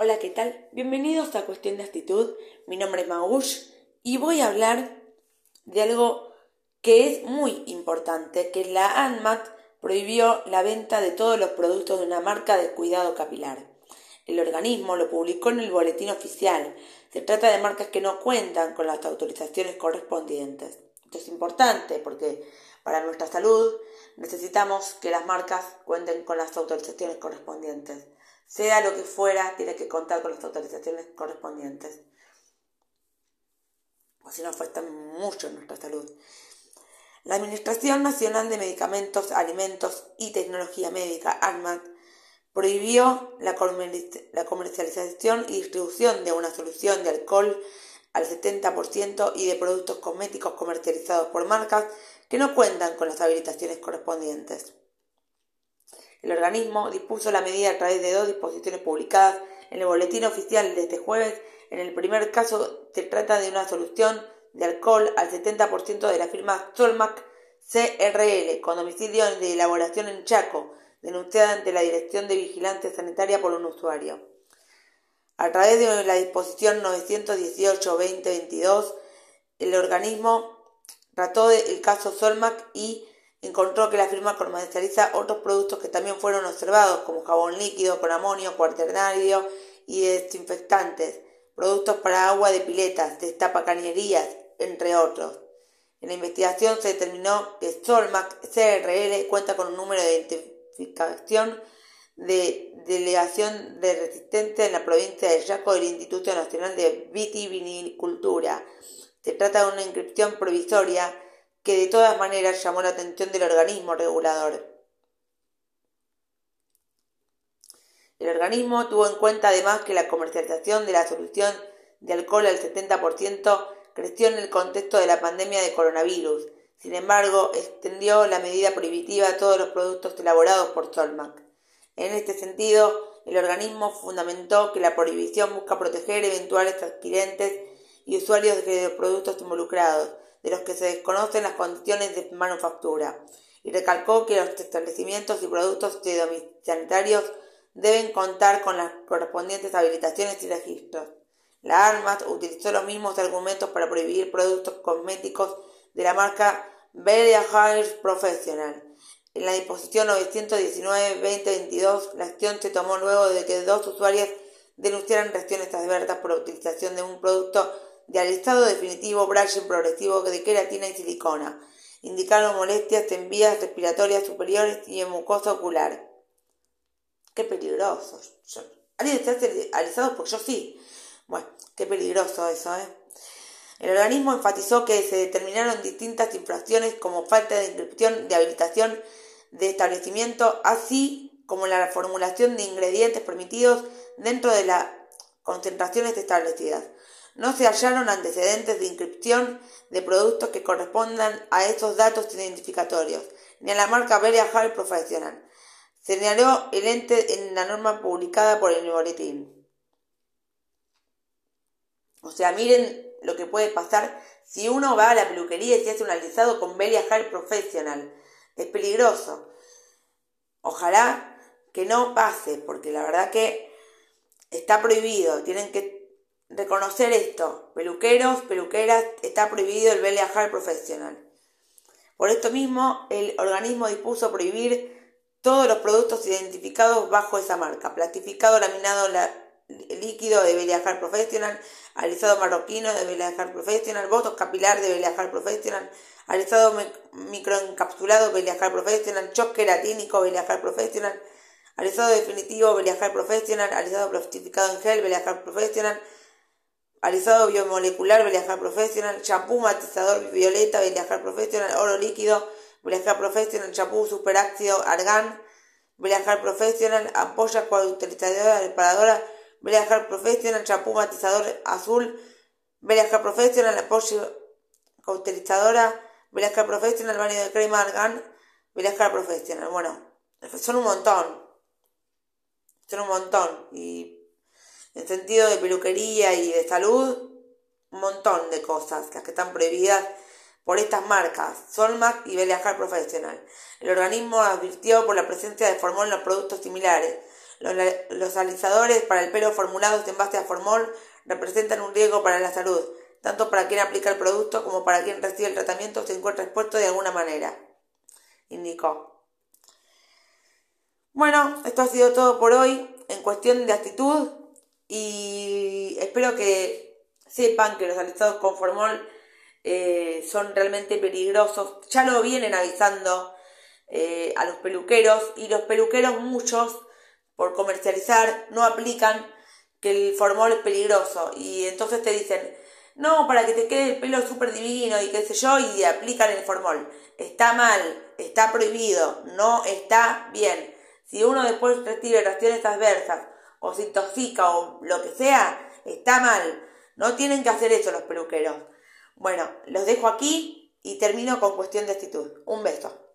Hola, ¿qué tal? Bienvenidos a Cuestión de Actitud. Mi nombre es Magush y voy a hablar de algo que es muy importante, que la ANMAT prohibió la venta de todos los productos de una marca de cuidado capilar. El organismo lo publicó en el boletín oficial. Se trata de marcas que no cuentan con las autorizaciones correspondientes. Esto es importante porque para nuestra salud necesitamos que las marcas cuenten con las autorizaciones correspondientes sea lo que fuera, tiene que contar con las autorizaciones correspondientes. O si no, afecta mucho nuestra salud. La Administración Nacional de Medicamentos, Alimentos y Tecnología Médica, ANMAT, prohibió la comercialización y distribución de una solución de alcohol al 70% y de productos cosméticos comercializados por marcas que no cuentan con las habilitaciones correspondientes. El organismo dispuso la medida a través de dos disposiciones publicadas en el boletín oficial de este jueves. En el primer caso se trata de una solución de alcohol al 70% de la firma Solmac CRL, con domicilio de elaboración en Chaco, denunciada ante la Dirección de Vigilancia Sanitaria por un usuario. A través de la disposición 918-2022, el organismo trató el caso Solmac y encontró que la firma comercializa otros productos que también fueron observados, como jabón líquido con amonio, cuaternario y desinfectantes, productos para agua de piletas, destapacañerías, entre otros. En la investigación se determinó que Solmac CRL cuenta con un número de identificación de delegación de resistencia en la provincia de Yaco del Instituto Nacional de Vitivinicultura. Se trata de una inscripción provisoria que de todas maneras llamó la atención del organismo regulador. El organismo tuvo en cuenta además que la comercialización de la solución de alcohol al 70% creció en el contexto de la pandemia de coronavirus. Sin embargo, extendió la medida prohibitiva a todos los productos elaborados por Solmac. En este sentido, el organismo fundamentó que la prohibición busca proteger eventuales adquirentes y usuarios de los productos involucrados, de los que se desconocen las condiciones de manufactura, y recalcó que los establecimientos y productos sanitarios deben contar con las correspondientes habilitaciones y registros. La ARMAT utilizó los mismos argumentos para prohibir productos cosméticos de la marca Belia Hair Professional. En la disposición 919-2022, la acción se tomó luego de que dos usuarias denunciaran reacciones adversas por la utilización de un producto de alistado definitivo brushing progresivo de queratina y silicona. Indicaron molestias en vías respiratorias superiores y en mucosa ocular. Qué peligroso. ¿Alguien se alisado? Porque yo sí. Bueno, qué peligroso eso, ¿eh? El organismo enfatizó que se determinaron distintas infracciones como falta de inscripción de habilitación de establecimiento, así como la formulación de ingredientes permitidos dentro de las concentraciones establecidas no se hallaron antecedentes de inscripción de productos que correspondan a esos datos identificatorios, ni a la marca Beria Hall Professional. Señaló el ente en la norma publicada por el boletín. O sea, miren lo que puede pasar si uno va a la peluquería y se hace un alisado con Belia Hall Professional. Es peligroso. Ojalá que no pase, porque la verdad que está prohibido. Tienen que reconocer esto. Peluqueros, peluqueras, está prohibido el viajar profesional. Por esto mismo, el organismo dispuso prohibir todos los productos identificados bajo esa marca. Plastificado, laminado, líquido de Beliajar Professional, alisado marroquino de Beliajar Professional, votos capilar de Beliajar Professional, alisado microencapsulado Beliajar Professional, choque queratínico Beliajar Professional, alisado definitivo Beliajar Professional, alisado plastificado en gel Beliajar Professional, alisado biomolecular Beliajar Professional, champú matizador violeta Beliajar Professional, oro líquido Beliajar Professional, champú superácido argán Beliajar Professional, ampolla cauterizadora reparadora Beliajar Professional, champú matizador azul Beliajar Professional, ampolla cauterizadora Beliajar Professional, baño de crema argán Beliajar Professional. Bueno, son un montón. Son un montón. Y en sentido de peluquería y de salud, un montón de cosas las que están prohibidas por estas marcas, Solmac y Beliajar Profesional. El organismo advirtió por la presencia de formol en los productos similares. Los, alisadores para el pelo formulados en base a formol representan un riesgo para la salud, tanto para quien aplica el producto como para quien recibe el tratamiento se encuentra expuesto de alguna manera, indicó. Bueno, esto ha sido todo por hoy en cuestión de actitud y espero que sepan que los alisados con formol eh, son realmente peligrosos. Ya lo vienen avisando eh, a los peluqueros y los peluqueros muchos por comercializar no aplican que el formol es peligroso y entonces te dicen no, para que te quede el pelo súper divino y qué sé yo y aplican el formol. Está mal, está prohibido, no está bien. Si uno después recibe reacciones adversas o se intoxica o lo que sea, está mal. No tienen que hacer eso los peluqueros. Bueno, los dejo aquí y termino con cuestión de actitud. Un beso.